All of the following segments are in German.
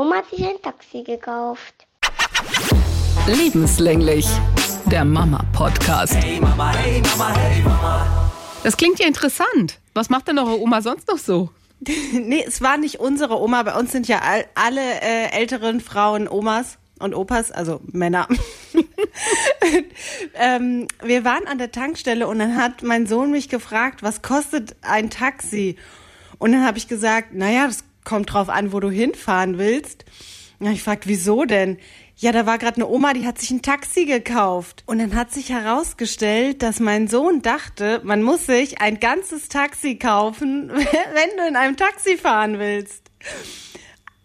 Oma hat sich ein Taxi gekauft. Lebenslänglich. Der Mama-Podcast. Hey Mama, hey Mama, hey Mama. Das klingt ja interessant. Was macht denn eure Oma sonst noch so? nee, es war nicht unsere Oma. Bei uns sind ja all, alle äh, älteren Frauen Omas und Opas, also Männer. ähm, wir waren an der Tankstelle und dann hat mein Sohn mich gefragt, was kostet ein Taxi? Und dann habe ich gesagt, naja, das kommt drauf an, wo du hinfahren willst. Ja, ich fragt, wieso denn? Ja, da war gerade eine Oma, die hat sich ein Taxi gekauft. Und dann hat sich herausgestellt, dass mein Sohn dachte, man muss sich ein ganzes Taxi kaufen, wenn du in einem Taxi fahren willst.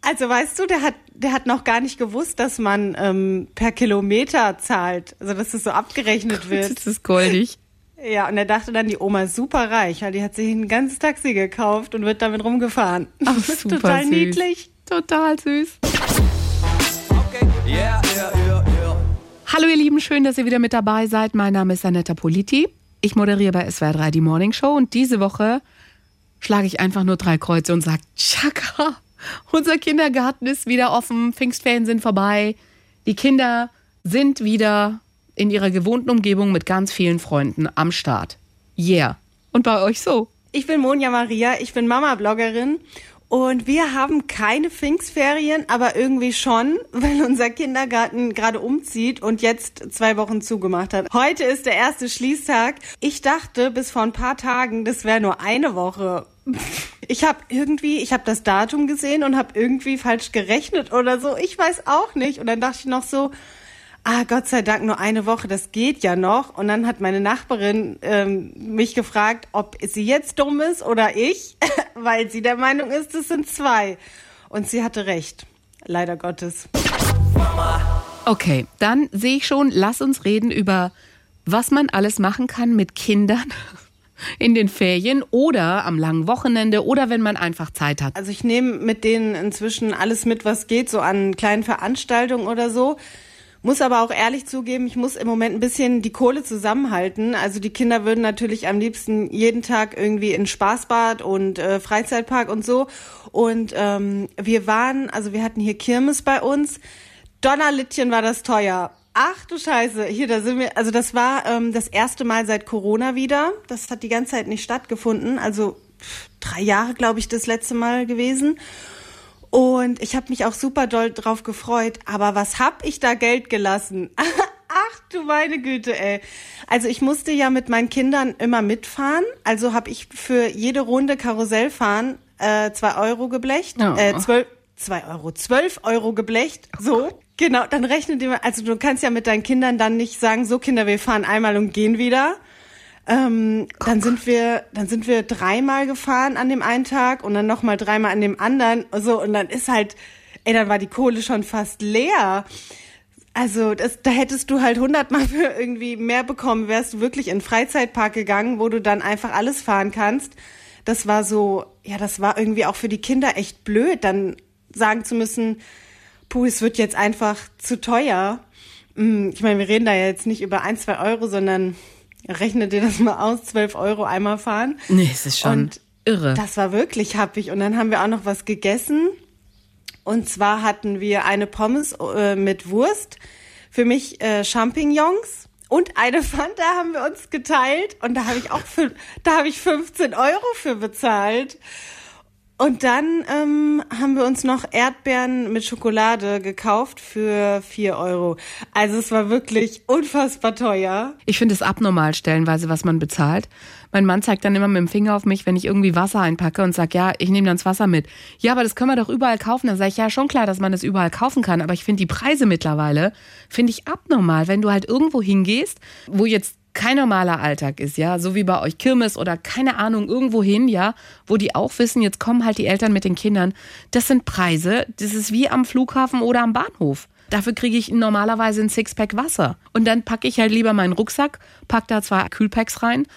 Also weißt du, der hat, der hat noch gar nicht gewusst, dass man ähm, per Kilometer zahlt. Also dass es so abgerechnet wird. Das ist goldig. Ja, und er dachte dann, die Oma ist super reich, weil die hat sich ein ganzes Taxi gekauft und wird damit rumgefahren. Ach, super Total süß. niedlich. Total süß. Okay, yeah, yeah, yeah, yeah. Hallo ihr Lieben, schön, dass ihr wieder mit dabei seid. Mein Name ist Anetta Politi. Ich moderiere bei SWR 3 die Morning Show und diese Woche schlage ich einfach nur drei Kreuze und sage, Chaka, unser Kindergarten ist wieder offen, Pfingstferien sind vorbei, die Kinder sind wieder in ihrer gewohnten Umgebung mit ganz vielen Freunden am Start. Yeah. Und bei euch so? Ich bin Monja Maria, ich bin Mama-Bloggerin und wir haben keine Pfingstferien, aber irgendwie schon, weil unser Kindergarten gerade umzieht und jetzt zwei Wochen zugemacht hat. Heute ist der erste Schließtag. Ich dachte bis vor ein paar Tagen, das wäre nur eine Woche. Ich habe irgendwie, ich habe das Datum gesehen und habe irgendwie falsch gerechnet oder so. Ich weiß auch nicht. Und dann dachte ich noch so, ah, Gott sei Dank nur eine Woche, das geht ja noch. Und dann hat meine Nachbarin ähm, mich gefragt, ob sie jetzt dumm ist oder ich, weil sie der Meinung ist, es sind zwei. Und sie hatte recht, leider Gottes. Okay, dann sehe ich schon, lass uns reden über, was man alles machen kann mit Kindern in den Ferien oder am langen Wochenende oder wenn man einfach Zeit hat. Also ich nehme mit denen inzwischen alles mit, was geht, so an kleinen Veranstaltungen oder so. Muss aber auch ehrlich zugeben, ich muss im Moment ein bisschen die Kohle zusammenhalten. Also die Kinder würden natürlich am liebsten jeden Tag irgendwie in Spaßbad und äh, Freizeitpark und so. Und ähm, wir waren, also wir hatten hier Kirmes bei uns. Donnerlittchen war das teuer. Ach du Scheiße, hier, da sind wir, also das war ähm, das erste Mal seit Corona wieder. Das hat die ganze Zeit nicht stattgefunden. Also pff, drei Jahre, glaube ich, das letzte Mal gewesen. Und ich habe mich auch super doll drauf gefreut. Aber was hab ich da Geld gelassen? Ach du meine Güte, ey. Also ich musste ja mit meinen Kindern immer mitfahren. Also habe ich für jede Runde Karussell fahren äh, zwei Euro geblecht. Oh. Äh, zwölf, zwei Euro, zwölf Euro geblecht. So. Genau, dann rechnet ihr, also du kannst ja mit deinen Kindern dann nicht sagen, so Kinder, wir fahren einmal und gehen wieder. Ähm, dann sind wir, dann sind wir dreimal gefahren an dem einen Tag und dann nochmal dreimal an dem anderen. So, und dann ist halt, ey, dann war die Kohle schon fast leer. Also, das, da hättest du halt hundertmal für irgendwie mehr bekommen, wärst du wirklich in den Freizeitpark gegangen, wo du dann einfach alles fahren kannst. Das war so, ja, das war irgendwie auch für die Kinder echt blöd, dann sagen zu müssen, puh, es wird jetzt einfach zu teuer. Hm, Ich meine, wir reden da ja jetzt nicht über ein, zwei Euro, sondern rechne dir das mal aus, zwölf Euro einmal fahren. Nee, es ist schon Und irre. Das war wirklich happig. Und dann haben wir auch noch was gegessen. Und zwar hatten wir eine Pommes äh, mit Wurst, für mich äh, Champignons und eine Fanta haben wir uns geteilt. Und da habe ich auch für, da habe ich 15 Euro für bezahlt. Und dann ähm, haben wir uns noch Erdbeeren mit Schokolade gekauft für 4 Euro. Also es war wirklich unfassbar teuer. Ich finde es abnormal stellenweise, was man bezahlt. Mein Mann zeigt dann immer mit dem Finger auf mich, wenn ich irgendwie Wasser einpacke und sagt, ja, ich nehme dann das Wasser mit. Ja, aber das können wir doch überall kaufen. Dann sage ich, ja, schon klar, dass man das überall kaufen kann. Aber ich finde die Preise mittlerweile, finde ich abnormal, wenn du halt irgendwo hingehst, wo jetzt kein normaler Alltag ist, ja, so wie bei euch Kirmes oder keine Ahnung, irgendwo hin, ja, wo die auch wissen, jetzt kommen halt die Eltern mit den Kindern. Das sind Preise, das ist wie am Flughafen oder am Bahnhof. Dafür kriege ich normalerweise ein Sixpack Wasser. Und dann packe ich halt lieber meinen Rucksack, pack da zwei Kühlpacks rein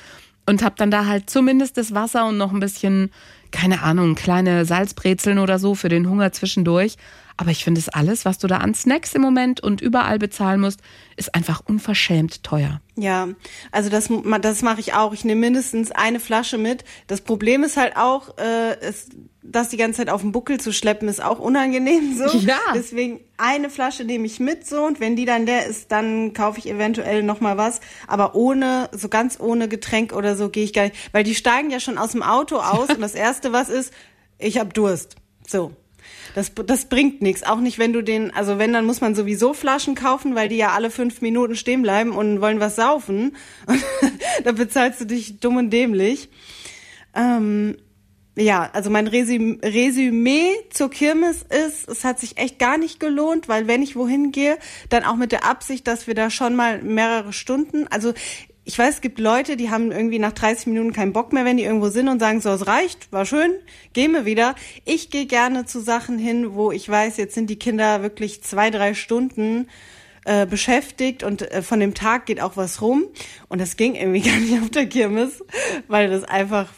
und hab dann da halt zumindest das Wasser und noch ein bisschen, keine Ahnung, kleine Salzbrezeln oder so für den Hunger zwischendurch. Aber ich finde es alles, was du da an Snacks im Moment und überall bezahlen musst, ist einfach unverschämt teuer. Ja, also das, das mache ich auch. Ich nehme mindestens eine Flasche mit. Das Problem ist halt auch, äh, ist, das die ganze Zeit auf dem Buckel zu schleppen, ist auch unangenehm so. Ja. Deswegen eine Flasche nehme ich mit so und wenn die dann der ist, dann kaufe ich eventuell noch mal was. Aber ohne, so ganz ohne Getränk oder so gehe ich gar nicht, weil die steigen ja schon aus dem Auto aus und das erste was ist, ich hab Durst. So. Das, das bringt nichts. Auch nicht, wenn du den, also wenn, dann muss man sowieso Flaschen kaufen, weil die ja alle fünf Minuten stehen bleiben und wollen was saufen. da bezahlst du dich dumm und dämlich. Ähm, ja, also mein Resüm Resümee zur Kirmes ist, es hat sich echt gar nicht gelohnt, weil wenn ich wohin gehe, dann auch mit der Absicht, dass wir da schon mal mehrere Stunden, also ich weiß, es gibt Leute, die haben irgendwie nach 30 Minuten keinen Bock mehr, wenn die irgendwo sind und sagen, so, es reicht, war schön, gehen wir wieder. Ich gehe gerne zu Sachen hin, wo ich weiß, jetzt sind die Kinder wirklich zwei, drei Stunden äh, beschäftigt und äh, von dem Tag geht auch was rum. Und das ging irgendwie gar nicht auf der Kirmes, weil das einfach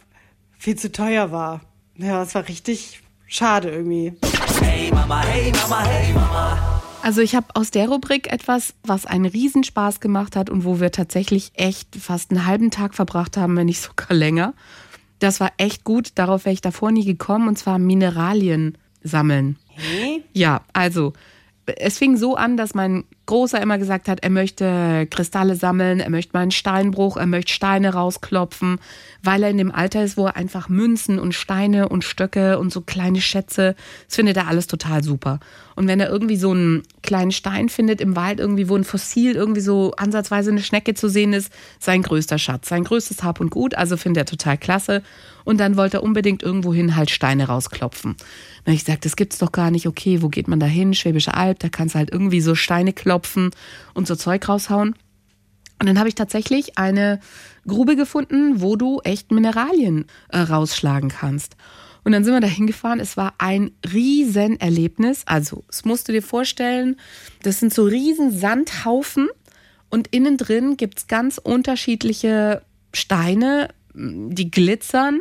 viel zu teuer war. Ja, es war richtig schade irgendwie. Hey Mama, hey Mama, hey Mama. Also ich habe aus der Rubrik etwas, was einen Riesenspaß gemacht hat und wo wir tatsächlich echt fast einen halben Tag verbracht haben, wenn nicht sogar länger. Das war echt gut, darauf wäre ich davor nie gekommen, und zwar Mineralien sammeln. Hey? Ja, also es fing so an, dass mein Großer immer gesagt hat, er möchte Kristalle sammeln, er möchte mal einen Steinbruch, er möchte Steine rausklopfen, weil er in dem Alter ist, wo er einfach Münzen und Steine und Stöcke und so kleine Schätze, das findet er alles total super. Und wenn er irgendwie so einen kleinen Stein findet im Wald, irgendwie wo ein Fossil, irgendwie so ansatzweise eine Schnecke zu sehen ist, sein größter Schatz, sein größtes Hab und Gut, also findet er total klasse. Und dann wollte er unbedingt irgendwohin halt Steine rausklopfen. Habe ich gesagt, das gibt's doch gar nicht, okay, wo geht man da hin? Schwäbische Alb, da kannst du halt irgendwie so Steine klopfen klopfen und so Zeug raushauen. Und dann habe ich tatsächlich eine Grube gefunden, wo du echt Mineralien äh, rausschlagen kannst. Und dann sind wir da hingefahren. Es war ein Riesenerlebnis. Also, es musst du dir vorstellen, das sind so riesen Sandhaufen und innen drin gibt es ganz unterschiedliche Steine, die glitzern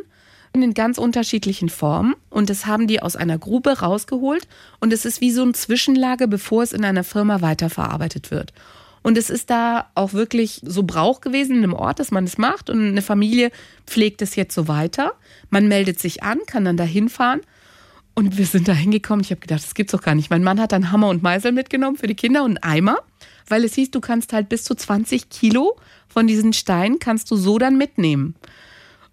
in ganz unterschiedlichen Formen und das haben die aus einer Grube rausgeholt und es ist wie so ein Zwischenlager, bevor es in einer Firma weiterverarbeitet wird. Und es ist da auch wirklich so Brauch gewesen in einem Ort, dass man es macht und eine Familie pflegt es jetzt so weiter. Man meldet sich an, kann dann da hinfahren. Und wir sind da hingekommen. Ich habe gedacht, das gibt's doch gar nicht. Mein Mann hat dann Hammer und Meißel mitgenommen für die Kinder und einen Eimer, weil es hieß, du kannst halt bis zu 20 Kilo von diesen Steinen kannst du so dann mitnehmen.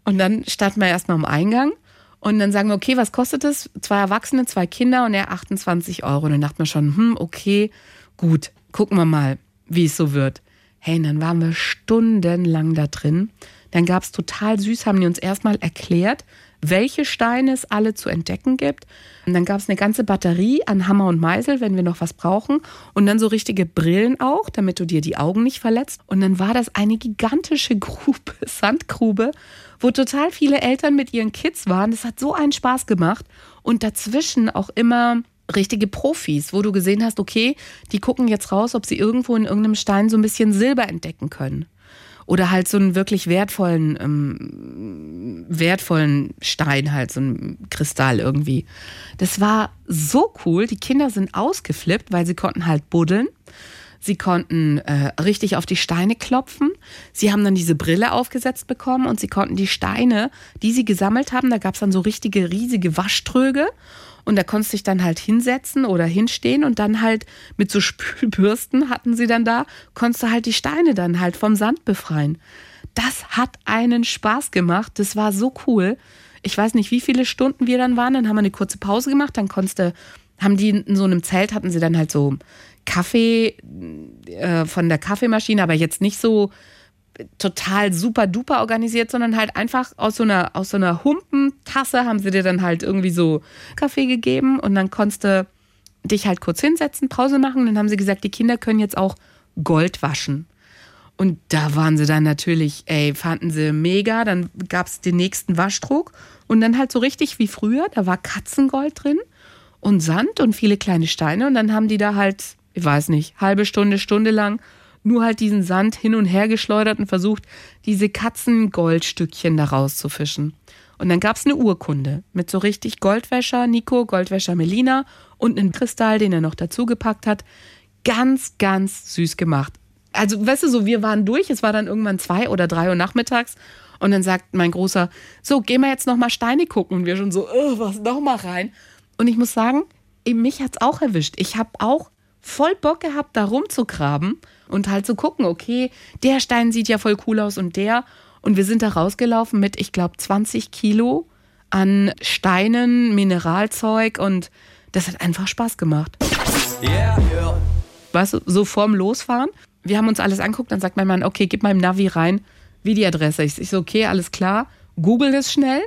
Und dann starten wir erstmal am Eingang und dann sagen wir, okay, was kostet es? Zwei Erwachsene, zwei Kinder und er 28 Euro. Und dann dachten wir schon, hm, okay, gut, gucken wir mal, wie es so wird. Hey, und dann waren wir stundenlang da drin. Dann gab es total süß, haben die uns erstmal erklärt, welche Steine es alle zu entdecken gibt. Und dann gab es eine ganze Batterie an Hammer und Meißel, wenn wir noch was brauchen. Und dann so richtige Brillen auch, damit du dir die Augen nicht verletzt. Und dann war das eine gigantische Grube, Sandgrube, wo total viele Eltern mit ihren Kids waren. Das hat so einen Spaß gemacht. Und dazwischen auch immer richtige Profis, wo du gesehen hast, okay, die gucken jetzt raus, ob sie irgendwo in irgendeinem Stein so ein bisschen Silber entdecken können oder halt so einen wirklich wertvollen, ähm, wertvollen Stein, halt so ein Kristall irgendwie. Das war so cool. Die Kinder sind ausgeflippt, weil sie konnten halt buddeln. Sie konnten äh, richtig auf die Steine klopfen. Sie haben dann diese Brille aufgesetzt bekommen und sie konnten die Steine, die sie gesammelt haben, da gab es dann so richtige riesige Waschtröge und da konntest du dich dann halt hinsetzen oder hinstehen und dann halt mit so Spülbürsten hatten sie dann da, konntest du halt die Steine dann halt vom Sand befreien. Das hat einen Spaß gemacht. Das war so cool. Ich weiß nicht, wie viele Stunden wir dann waren. Dann haben wir eine kurze Pause gemacht. Dann konntest du, haben die in so einem Zelt, hatten sie dann halt so Kaffee äh, von der Kaffeemaschine, aber jetzt nicht so total super duper organisiert, sondern halt einfach aus so einer, aus so einer Humpentasse haben sie dir dann halt irgendwie so Kaffee gegeben und dann konntest du dich halt kurz hinsetzen, Pause machen. Und dann haben sie gesagt, die Kinder können jetzt auch Gold waschen. Und da waren sie dann natürlich, ey, fanden sie mega. Dann gab es den nächsten Waschdruck und dann halt so richtig wie früher, da war Katzengold drin und Sand und viele kleine Steine. Und dann haben die da halt, ich weiß nicht, halbe Stunde, Stunde lang nur halt diesen Sand hin und her geschleudert und versucht, diese Katzengoldstückchen da rauszufischen. Und dann gab es eine Urkunde mit so richtig Goldwäscher Nico, Goldwäscher Melina und einen Kristall, den er noch dazu gepackt hat. Ganz, ganz süß gemacht. Also, weißt du, so, wir waren durch, es war dann irgendwann zwei oder drei Uhr nachmittags. Und dann sagt mein Großer, so, gehen wir jetzt nochmal Steine gucken. Und wir schon so, was, nochmal rein. Und ich muss sagen, mich hat's auch erwischt. Ich habe auch voll Bock gehabt, da rumzugraben und halt zu gucken, okay, der Stein sieht ja voll cool aus und der. Und wir sind da rausgelaufen mit, ich glaube, 20 Kilo an Steinen, Mineralzeug und das hat einfach Spaß gemacht. Yeah, yeah. Weißt du, so vorm Losfahren. Wir haben uns alles anguckt, dann sagt mein Mann, okay, gib im Navi rein, wie die Adresse ist. Ich so, okay, alles klar, google das schnell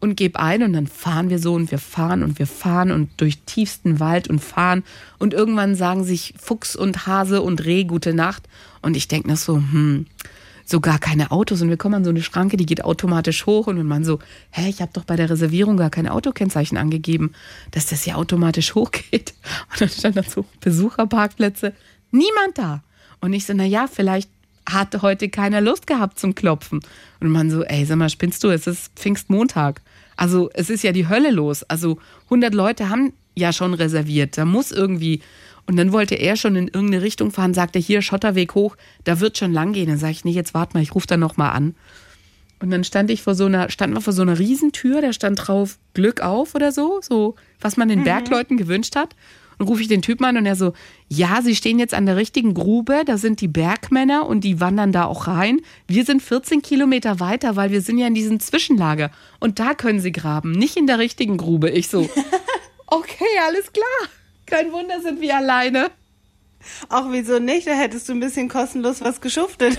und gebe ein und dann fahren wir so und wir fahren und wir fahren und durch tiefsten Wald und fahren. Und irgendwann sagen sich Fuchs und Hase und Reh gute Nacht. Und ich denke noch so, hm, so gar keine Autos. Und wir kommen an so eine Schranke, die geht automatisch hoch. Und wenn man so, hä, ich habe doch bei der Reservierung gar kein Autokennzeichen angegeben, dass das ja automatisch hochgeht. Und dann stand da so Besucherparkplätze, niemand da. Und ich so, na ja, vielleicht hat heute keiner Lust gehabt zum Klopfen. Und man so, ey, sag mal, spinnst du, es ist Pfingstmontag. Also es ist ja die Hölle los. Also 100 Leute haben ja schon reserviert. Da muss irgendwie. Und dann wollte er schon in irgendeine Richtung fahren, sagte hier Schotterweg hoch, da wird schon lang gehen. Dann sage ich, nee, jetzt warte mal, ich rufe da noch mal an. Und dann stand ich vor so einer, standen wir vor so einer Riesentür, da stand drauf Glück auf oder so, so was man den Bergleuten gewünscht hat. Und rufe ich den Typen an und er so, ja, sie stehen jetzt an der richtigen Grube, da sind die Bergmänner und die wandern da auch rein. Wir sind 14 Kilometer weiter, weil wir sind ja in diesem Zwischenlager. Und da können sie graben, nicht in der richtigen Grube. Ich so, okay, alles klar. Kein Wunder, sind wir alleine. Auch wieso nicht? Da hättest du ein bisschen kostenlos was geschuftet.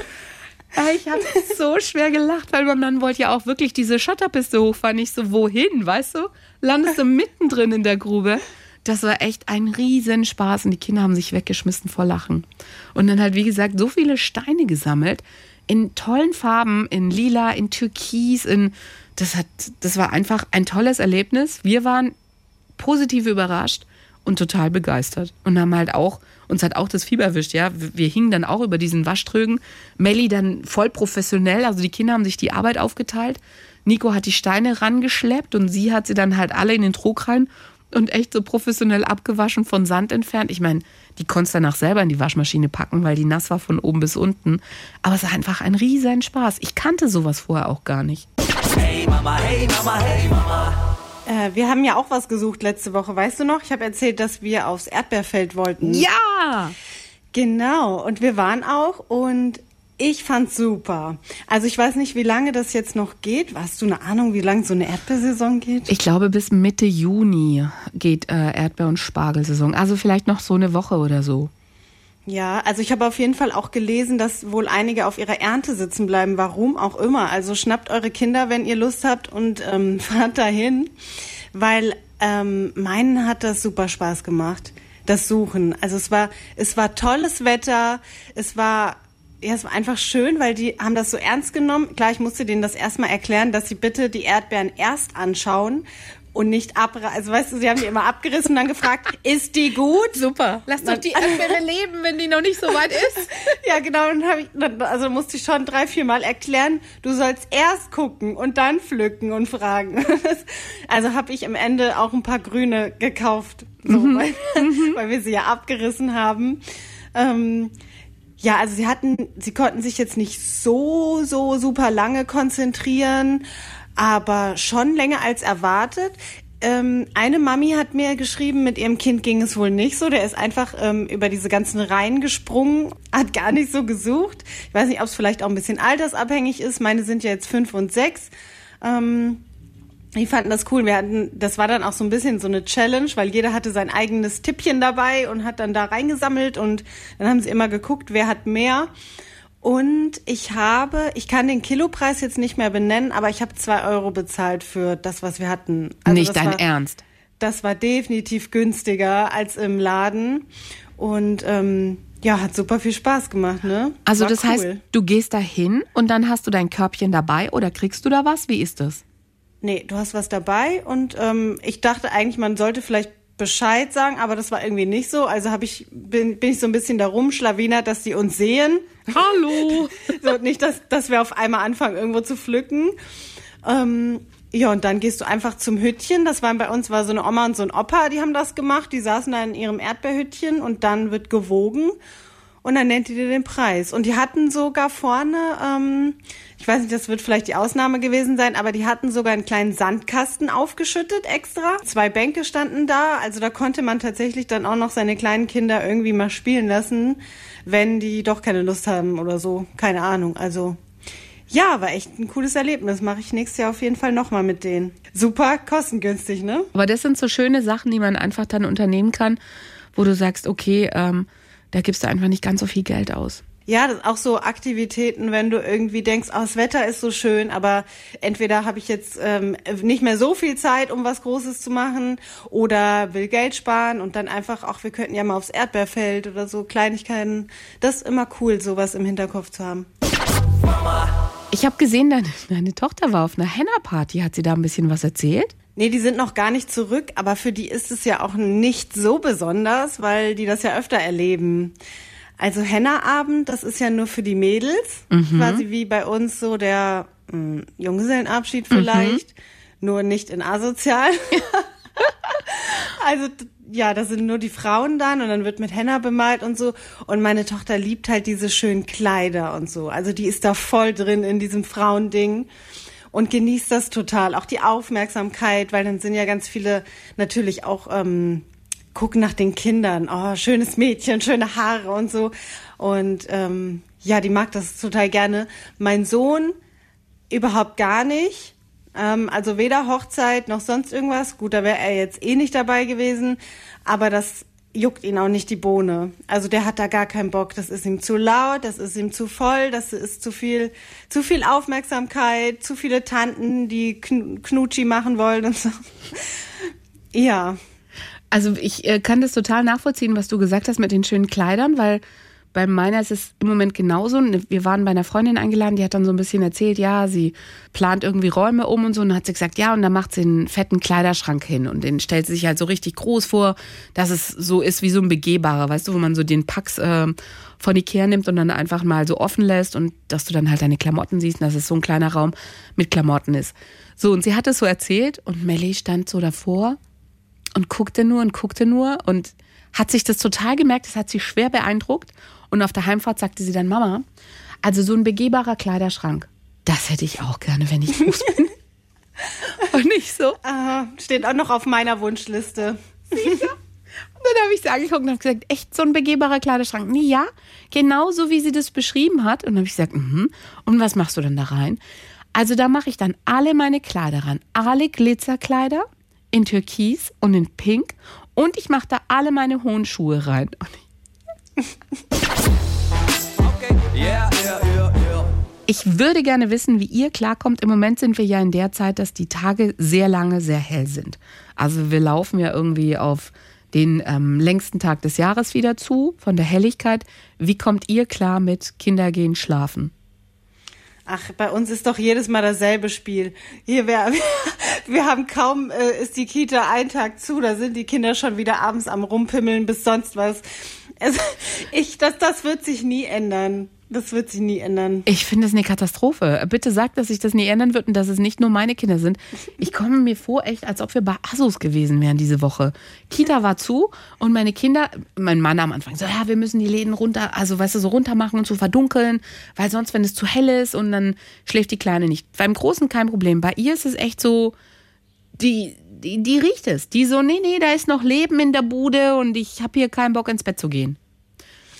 Ich habe so schwer gelacht, weil mein Mann wollte ja auch wirklich diese Schotterpiste hochfahren. Ich so, wohin, weißt du? Landest du mittendrin in der Grube. Das war echt ein Riesenspaß und die Kinder haben sich weggeschmissen vor Lachen. Und dann halt, wie gesagt, so viele Steine gesammelt in tollen Farben, in lila, in türkis, in das hat das war einfach ein tolles Erlebnis. Wir waren positiv überrascht und total begeistert und haben halt auch uns hat auch das Fieber erwischt, ja. Wir hingen dann auch über diesen Waschtrögen. Melli dann voll professionell, also die Kinder haben sich die Arbeit aufgeteilt. Nico hat die Steine rangeschleppt und sie hat sie dann halt alle in den Trog rein und echt so professionell abgewaschen, von Sand entfernt. Ich meine, die konntest danach selber in die Waschmaschine packen, weil die nass war von oben bis unten. Aber es war einfach ein riesen Spaß. Ich kannte sowas vorher auch gar nicht. Hey Mama, hey Mama, hey Mama. Äh, wir haben ja auch was gesucht letzte Woche, weißt du noch? Ich habe erzählt, dass wir aufs Erdbeerfeld wollten. Ja! Genau, und wir waren auch und ich fand's super. Also ich weiß nicht, wie lange das jetzt noch geht. Hast du eine Ahnung, wie lange so eine Erdbeersaison geht? Ich glaube, bis Mitte Juni geht äh, Erdbeer- und Spargelsaison. Also vielleicht noch so eine Woche oder so. Ja, also ich habe auf jeden Fall auch gelesen, dass wohl einige auf ihrer Ernte sitzen bleiben, warum auch immer. Also schnappt eure Kinder, wenn ihr Lust habt und ähm, fahrt dahin, weil ähm, meinen hat das super Spaß gemacht, das Suchen. Also es war es war tolles Wetter, es war ja, es war einfach schön, weil die haben das so ernst genommen. Klar, ich musste denen das erstmal erklären, dass sie bitte die Erdbeeren erst anschauen und nicht abreißen. Also weißt du, sie haben die immer abgerissen und dann gefragt, ist die gut? Super. Lass doch die Erdbeere leben, wenn die noch nicht so weit ist. Ja, genau. Dann hab ich, also musste ich schon drei, vier Mal erklären, du sollst erst gucken und dann pflücken und fragen. Also habe ich am Ende auch ein paar grüne gekauft, so, Mhm. weil, weil wir sie ja abgerissen haben. Ähm, ja, also sie hatten, sie konnten sich jetzt nicht so, so super lange konzentrieren, aber schon länger als erwartet. Ähm, eine Mami hat mir geschrieben, mit ihrem Kind ging es wohl nicht so. Der ist einfach ähm, über diese ganzen Reihen gesprungen, hat gar nicht so gesucht. Ich weiß nicht, ob es vielleicht auch ein bisschen altersabhängig ist. Meine sind ja jetzt fünf und sechs. Ähm, die fanden das cool. Wir hatten, das war dann auch so ein bisschen so eine Challenge, weil jeder hatte sein eigenes Tippchen dabei und hat dann da reingesammelt und dann haben sie immer geguckt, wer hat mehr. Und ich habe, ich kann den Kilopreis jetzt nicht mehr benennen, aber ich habe zwei Euro bezahlt für das, was wir hatten. Also nicht dein war, Ernst. Das war definitiv günstiger als im Laden und ähm, ja, hat super viel Spaß gemacht, ne? Also War das heißt, cool. du gehst da hin und dann hast du dein Körbchen dabei oder kriegst du da was? Wie ist das? Nee, du hast was dabei und ähm, ich dachte eigentlich, man sollte vielleicht Bescheid sagen, aber das war irgendwie nicht so. Also habe ich bin, bin ich so ein bisschen darum schlawinert, dass die uns sehen. Hallo. So nicht, dass, dass wir auf einmal anfangen, irgendwo zu pflücken. Ähm, Ja, und dann gehst du einfach zum Hüttchen. Das war bei uns war so eine Oma und so ein Opa, die haben das gemacht. Die saßen da in ihrem Erdbeerhüttchen und dann wird gewogen und dann nennt die dir den Preis. Und die hatten sogar vorne, ähm, ich weiß nicht, das wird vielleicht die Ausnahme gewesen sein, aber die hatten sogar einen kleinen Sandkasten aufgeschüttet extra. Zwei Bänke standen da, also da konnte man tatsächlich dann auch noch seine kleinen Kinder irgendwie mal spielen lassen, wenn die doch keine Lust haben oder so. Keine Ahnung. Also ja, war echt ein cooles Erlebnis. Mache ich nächstes Jahr auf jeden Fall nochmal mit denen. Super kostengünstig, ne? Aber das sind so schöne Sachen, die man einfach dann unternehmen kann, wo du sagst, okay, ähm, da gibst du einfach nicht ganz so viel Geld aus. Ja, das auch so Aktivitäten, wenn du irgendwie denkst, oh, das Wetter ist so schön, aber entweder habe ich jetzt ähm, nicht mehr so viel Zeit, um was Großes zu machen, oder will Geld sparen und dann einfach, auch wir könnten ja mal aufs Erdbeerfeld oder so Kleinigkeiten. Das ist immer cool, sowas im Hinterkopf zu haben. Ich habe gesehen, deine, deine Tochter war auf einer Henna-Party. Hat sie da ein bisschen was erzählt? Nee, die sind noch gar nicht zurück, aber für die ist es ja auch nicht so besonders, weil die das ja öfter erleben. Also Henna-Abend, das ist ja nur für die Mädels, quasi wie bei uns so der mh, Junggesellenabschied vielleicht, nur nicht in asozial. also ja, da sind nur die Frauen dann und dann wird mit Henna bemalt und so. Und meine Tochter liebt halt diese schönen Kleider und so. Also die ist da voll drin in diesem Frauending und genießt das total. Auch die Aufmerksamkeit, weil dann sind ja ganz viele natürlich auch ähm, gucken nach den Kindern. Oh, schönes Mädchen, schöne Haare und so. Und ähm, ja, die mag das total gerne. Mein Sohn überhaupt gar nicht. Ähm, also weder Hochzeit noch sonst irgendwas. Gut, da wäre er jetzt eh nicht dabei gewesen. Aber das juckt ihn auch nicht die Bohne. Also der hat da gar keinen Bock. Das ist ihm zu laut, das ist ihm zu voll, das ist zu viel, zu viel Aufmerksamkeit, zu viele Tanten, die Kn Knutschi machen wollen und so. Ja. Also ich äh, kann das total nachvollziehen, was du gesagt hast mit den schönen Kleidern, weil bei meiner ist es im Moment genauso. Wir waren bei einer Freundin eingeladen, die hat dann so ein bisschen erzählt, ja, sie plant irgendwie Räume um und so. Und dann hat sie gesagt, ja, und dann macht sie einen fetten Kleiderschrank hin und den stellt sie sich halt so richtig groß vor, dass es so ist wie so ein begehbarer, weißt du, wo man so den Packs äh, von Ikea nimmt und dann einfach mal so offen lässt und dass du dann halt deine Klamotten siehst und dass es so ein kleiner Raum mit Klamotten ist. So, und sie hat es so erzählt und Melly stand so davor und guckte nur und guckte nur und hat sich das total gemerkt, das hat sie schwer beeindruckt. Und auf der Heimfahrt sagte sie dann, Mama, also so ein begehbarer Kleiderschrank, das hätte ich auch gerne, wenn ich groß bin. und nicht so. Aha, steht auch noch auf meiner Wunschliste. Und dann habe ich sie angeguckt und habe gesagt, echt so ein begehbarer Kleiderschrank? Nee, ja, genau so wie sie das beschrieben hat. Und dann habe ich gesagt, mhm. Und was machst du denn da rein? Also da mache ich dann alle meine Kleider ran. Alle Glitzerkleider in Türkis und in Pink. Und ich mache da alle meine hohen Schuhe rein. Okay, yeah, yeah, yeah. Ich würde gerne wissen, wie ihr klarkommt. Im Moment sind wir ja in der Zeit, dass die Tage sehr lange sehr hell sind. Also wir laufen ja irgendwie auf den ähm, längsten Tag des Jahres wieder zu, von der Helligkeit. Wie kommt ihr klar mit Kinder gehen schlafen? Ach, bei uns ist doch jedes Mal dasselbe Spiel. Hier, wir, wir haben kaum, äh, ist die Kita ein Tag zu, da sind die Kinder schon wieder abends am Rumpimmeln bis sonst was. Also, ich, das, das wird sich nie ändern. Das wird sich nie ändern. Ich finde es eine Katastrophe. Bitte sagt, dass sich das nie ändern wird und dass es nicht nur meine Kinder sind. Ich komme mir vor, echt, als ob wir bei Asos gewesen wären diese Woche. Kita war zu und meine Kinder, mein Mann am Anfang so, ja, wir müssen die Läden runter, also weißt du, so runter machen und so verdunkeln, weil sonst, wenn es zu hell ist und dann schläft die Kleine nicht. Beim Großen kein Problem. Bei ihr ist es echt so, die, die, die riecht es. Die so, nee, nee, da ist noch Leben in der Bude und ich habe hier keinen Bock ins Bett zu gehen.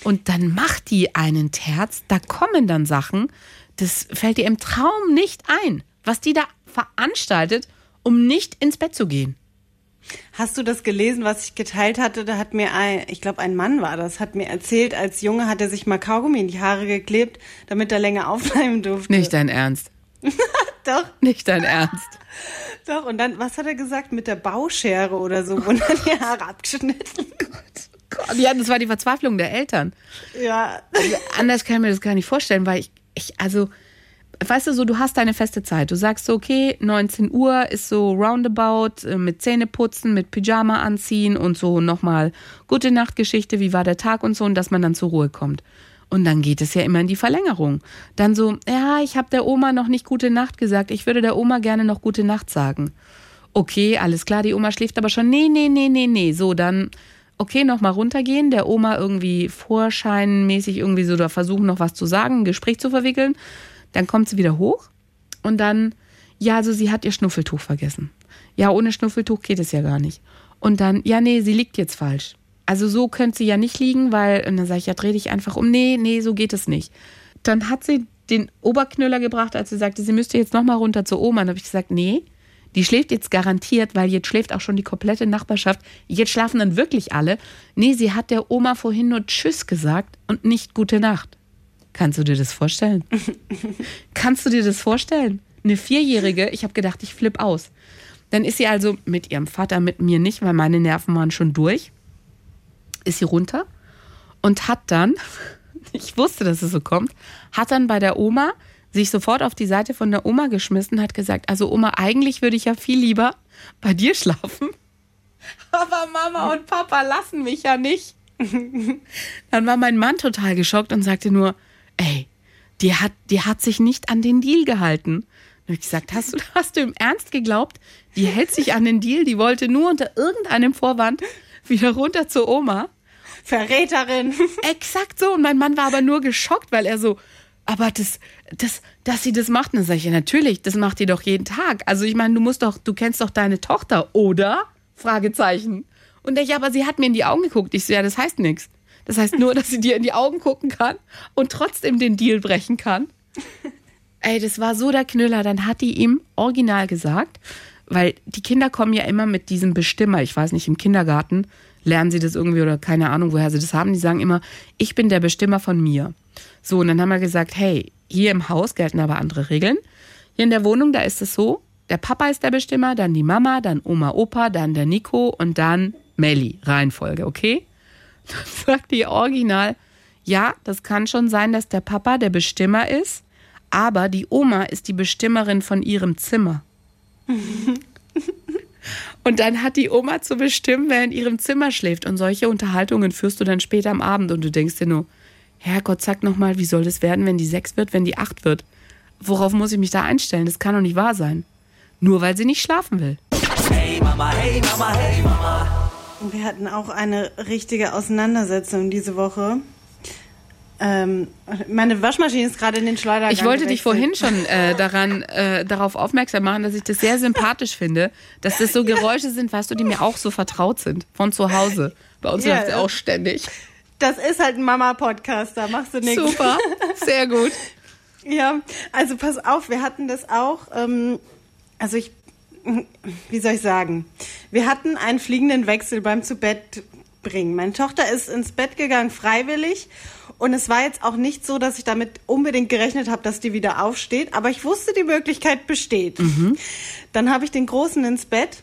Und dann macht die einen Terz, da kommen dann Sachen, das fällt dir im Traum nicht ein, was die da veranstaltet, um nicht ins Bett zu gehen. Hast du das gelesen, was ich geteilt hatte? Da hat mir ein, ich glaube ein Mann war das, hat mir erzählt, als Junge hat er sich mal Kaugummi in die Haare geklebt, damit er länger aufbleiben durfte. Nicht dein Ernst. Doch, Nicht dein Ernst. doch. Und dann, was hat er gesagt? Mit der Bauschere oder so, wurden dann die Haare abgeschnitten. Gott, ja, das war die Verzweiflung der Eltern. Ja. Also anders kann ich mir das gar nicht vorstellen, weil ich, ich, also, weißt du so, du hast deine feste Zeit. Du sagst so, okay, 19 Uhr ist so roundabout äh, mit Zähneputzen, mit Pyjama anziehen und so nochmal gute Nachtgeschichte, wie war der Tag und so und dass man dann zur Ruhe kommt. Und dann geht es ja immer in die Verlängerung. Dann so, ja, ich habe der Oma noch nicht gute Nacht gesagt. Ich würde der Oma gerne noch gute Nacht sagen. Okay, alles klar, die Oma schläft aber schon. Nee, nee, nee, nee, nee. So, dann, okay, nochmal runtergehen, der Oma irgendwie vorscheinmäßig irgendwie so da versuchen, noch was zu sagen, ein Gespräch zu verwickeln. Dann kommt sie wieder hoch und dann, ja, also sie hat ihr Schnuffeltuch vergessen. Ja, ohne Schnuffeltuch geht es ja gar nicht. Und dann, ja, nee, sie liegt jetzt falsch. Also so könnte sie ja nicht liegen, weil, und dann sage ich, ja, dreh dich einfach um. Nee, nee, so geht es nicht. Dann hat sie den Oberknüller gebracht, als sie sagte, sie müsste jetzt nochmal runter zur Oma. Dann habe ich gesagt, nee, die schläft jetzt garantiert, weil jetzt schläft auch schon die komplette Nachbarschaft. Jetzt schlafen dann wirklich alle. Nee, sie hat der Oma vorhin nur Tschüss gesagt und nicht gute Nacht. Kannst du dir das vorstellen? Kannst du dir das vorstellen? Eine Vierjährige, ich habe gedacht, ich flipp aus. Dann ist sie also mit ihrem Vater, mit mir nicht, weil meine Nerven waren schon durch ist sie runter und hat dann, ich wusste, dass es so kommt, hat dann bei der Oma sich sofort auf die Seite von der Oma geschmissen, hat gesagt, also Oma, eigentlich würde ich ja viel lieber bei dir schlafen. Aber Mama und Papa lassen mich ja nicht. Dann war mein Mann total geschockt und sagte nur, ey, die hat, die hat sich nicht an den Deal gehalten. Und ich gesagt, hast du, hast du im Ernst geglaubt, die hält sich an den Deal, die wollte nur unter irgendeinem Vorwand wieder runter zur Oma. Verräterin. Exakt so. Und mein Mann war aber nur geschockt, weil er so, aber das, das, dass sie das macht, dann sage ich, ja, natürlich, das macht die doch jeden Tag. Also ich meine, du musst doch, du kennst doch deine Tochter, oder? Fragezeichen. Und ich, ja, aber sie hat mir in die Augen geguckt. Ich so, ja, das heißt nichts. Das heißt nur, dass sie dir in die Augen gucken kann und trotzdem den Deal brechen kann. Ey, das war so der Knüller. Dann hat die ihm original gesagt, weil die Kinder kommen ja immer mit diesem Bestimmer. Ich weiß nicht, im Kindergarten lernen sie das irgendwie oder keine Ahnung, woher sie das haben. Die sagen immer, ich bin der Bestimmer von mir. So, und dann haben wir gesagt, hey, hier im Haus gelten aber andere Regeln. Hier in der Wohnung, da ist es so, der Papa ist der Bestimmer, dann die Mama, dann Oma, Opa, dann der Nico und dann Melli. Reihenfolge, okay? Dann sagt die Original, ja, das kann schon sein, dass der Papa der Bestimmer ist, aber die Oma ist die Bestimmerin von ihrem Zimmer. Und dann hat die Oma zu bestimmen, wer in ihrem Zimmer schläft. Und solche Unterhaltungen führst du dann später am Abend und du denkst dir nur, Herrgott, sag nochmal, wie soll das werden, wenn die sechs wird, wenn die acht wird? Worauf muss ich mich da einstellen? Das kann doch nicht wahr sein. Nur weil sie nicht schlafen will. Hey Mama, hey Mama, hey Mama. Wir hatten auch eine richtige Auseinandersetzung diese Woche. Ähm, meine Waschmaschine ist gerade in den Schleudergang Ich wollte dich vorhin schon äh, daran, äh, darauf aufmerksam machen, dass ich das sehr sympathisch finde, dass das so Geräusche sind, weißt du, die mir auch so vertraut sind, von zu Hause. Bei uns Ja, läuft es ja. auch ständig. Das ist halt ein Mama-Podcast, da machst du nichts. Super, sehr gut. Ja, also pass auf, wir hatten das auch, ähm, also ich, wie soll ich sagen, wir hatten einen fliegenden Wechsel beim zu Bett bringen. Meine Tochter ist ins Bett gegangen freiwillig und es war jetzt auch nicht so, dass ich damit unbedingt gerechnet habe, dass die wieder aufsteht, aber ich wusste, die Möglichkeit besteht. Dann habe ich den Großen ins Bett.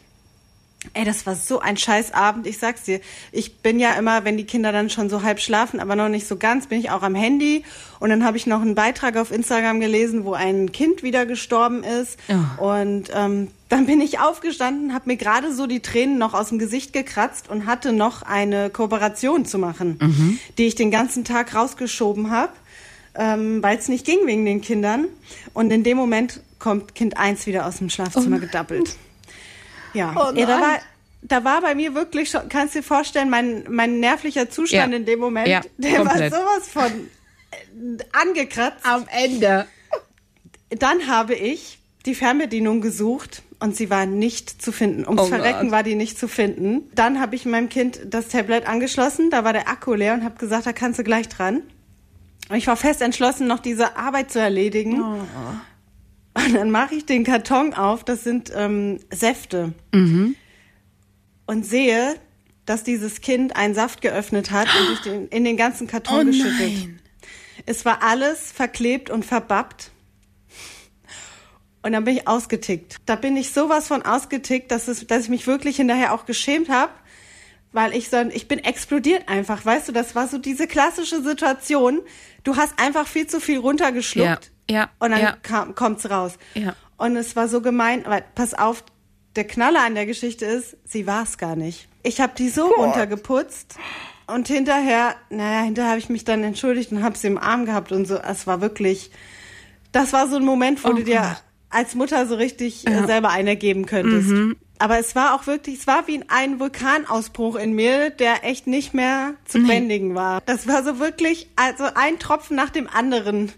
Ey, das war so ein scheiß Abend, ich sag's dir. Ich bin ja immer, wenn die Kinder dann schon so halb schlafen, aber noch nicht so ganz, bin ich auch am Handy. Und dann habe ich noch einen Beitrag auf Instagram gelesen, wo ein Kind wieder gestorben ist. Ja. Und ähm, dann bin ich aufgestanden, habe mir gerade so die Tränen noch aus dem Gesicht gekratzt und hatte noch eine Kooperation zu machen, die ich den ganzen Tag rausgeschoben habe, ähm, weil es nicht ging wegen den Kindern. Und in dem Moment kommt Kind eins wieder aus dem Schlafzimmer gedappelt. Ja, Oh ja da, war, da war bei mir wirklich schon, kannst du dir vorstellen, mein, mein nervlicher Zustand Ja. in dem Moment, Ja, der komplett. war sowas von äh, angekratzt. Am Ende. Dann habe ich die Fernbedienung gesucht und sie war nicht zu finden. Ums Oh Verrecken Gott. war die nicht zu finden. Dann habe ich meinem Kind das Tablet angeschlossen, da war der Akku leer und habe gesagt, da kannst du gleich dran. Und ich war fest entschlossen, noch diese Arbeit zu erledigen. Oh. Und dann mache ich den Karton auf, das sind ähm, Säfte. Mhm. Und sehe, dass dieses Kind einen Saft geöffnet hat und durch den, in den ganzen Karton Oh geschüttet. nein. Es war alles verklebt und verbappt. Und dann bin ich ausgetickt. Da bin ich sowas von ausgetickt, dass, es, dass ich mich wirklich hinterher auch geschämt habe, weil ich so, ich bin explodiert einfach, weißt du, das war so diese klassische Situation. Du hast einfach viel zu viel runtergeschluckt Ja, ja, und dann ja. kam, kommt's raus. Ja. Und es war so gemein, aber pass auf, der Knaller an der Geschichte ist, sie war es gar nicht. Ich habe die so runtergeputzt und hinterher, naja, hinterher habe ich mich dann entschuldigt und habe sie im Arm gehabt und so. Es war wirklich, das war so ein Moment, wo Oh du dir Gott. als Mutter so richtig äh, selber einer geben könntest. Mhm. Aber es war auch wirklich, es war wie ein Vulkanausbruch in mir, der echt nicht mehr zu bändigen war. Das war so wirklich, also ein Tropfen nach dem anderen,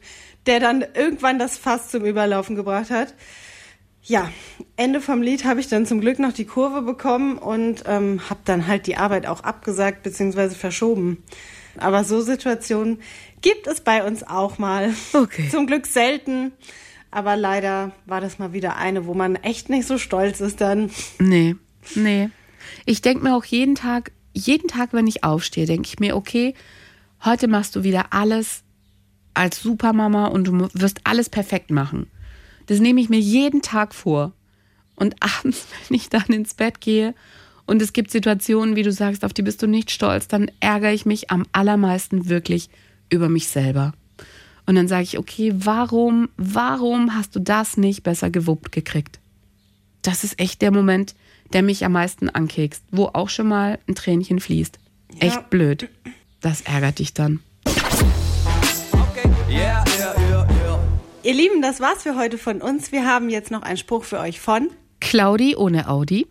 der dann irgendwann das Fass zum Überlaufen gebracht hat. Ja, Ende vom Lied habe ich dann zum Glück noch die Kurve bekommen und ähm, habe dann halt die Arbeit auch abgesagt bzw. verschoben. Aber so Situationen gibt es bei uns auch mal. Okay. Zum Glück selten. Aber leider war das mal wieder eine, wo man echt nicht so stolz ist dann. Nee, nee. Ich denke mir auch jeden Tag, jeden Tag, wenn ich aufstehe, denke ich mir, okay, heute machst du wieder alles als Supermama und du wirst alles perfekt machen. Das nehme ich mir jeden Tag vor. Und abends, wenn ich dann ins Bett gehe und es gibt Situationen, wie du sagst, auf die bist du nicht stolz, dann ärgere ich mich am allermeisten wirklich über mich selber. Und dann sage ich, okay, warum, warum hast du das nicht besser gewuppt gekriegt? Das ist echt der Moment, der mich am meisten ankekst, wo auch schon mal ein Tränchen fließt. Echt blöd. Das ärgert dich dann. Okay, yeah, yeah, yeah, yeah. Ihr Lieben, das war's für heute von uns. Wir haben jetzt noch einen Spruch für euch von. Claudi ohne Audi.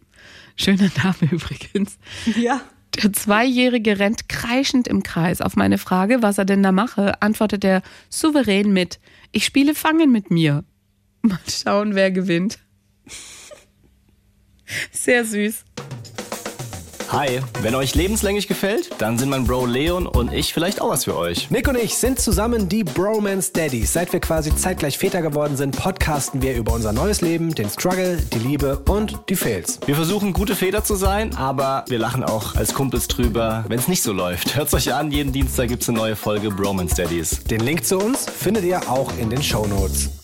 Schöner Name übrigens. Ja. Der Zweijährige rennt kreischend im Kreis. Auf meine Frage, was er denn da mache, antwortet er souverän mit: Ich spiele Fangen mit mir. Mal schauen, wer gewinnt. Sehr süß. Hi, wenn euch lebenslänglich gefällt, dann sind mein Bro Leon und ich vielleicht auch was für euch. Nick und ich sind zusammen die Bromance Daddies. Seit wir quasi zeitgleich Väter geworden sind, podcasten wir über unser neues Leben, den Struggle, die Liebe und die Fails. Wir versuchen gute Väter zu sein, aber wir lachen auch als Kumpels drüber, wenn es nicht so läuft. Hört's euch an, jeden Dienstag gibt's eine neue Folge Bromance Daddies. Den Link zu uns findet ihr auch in den Shownotes.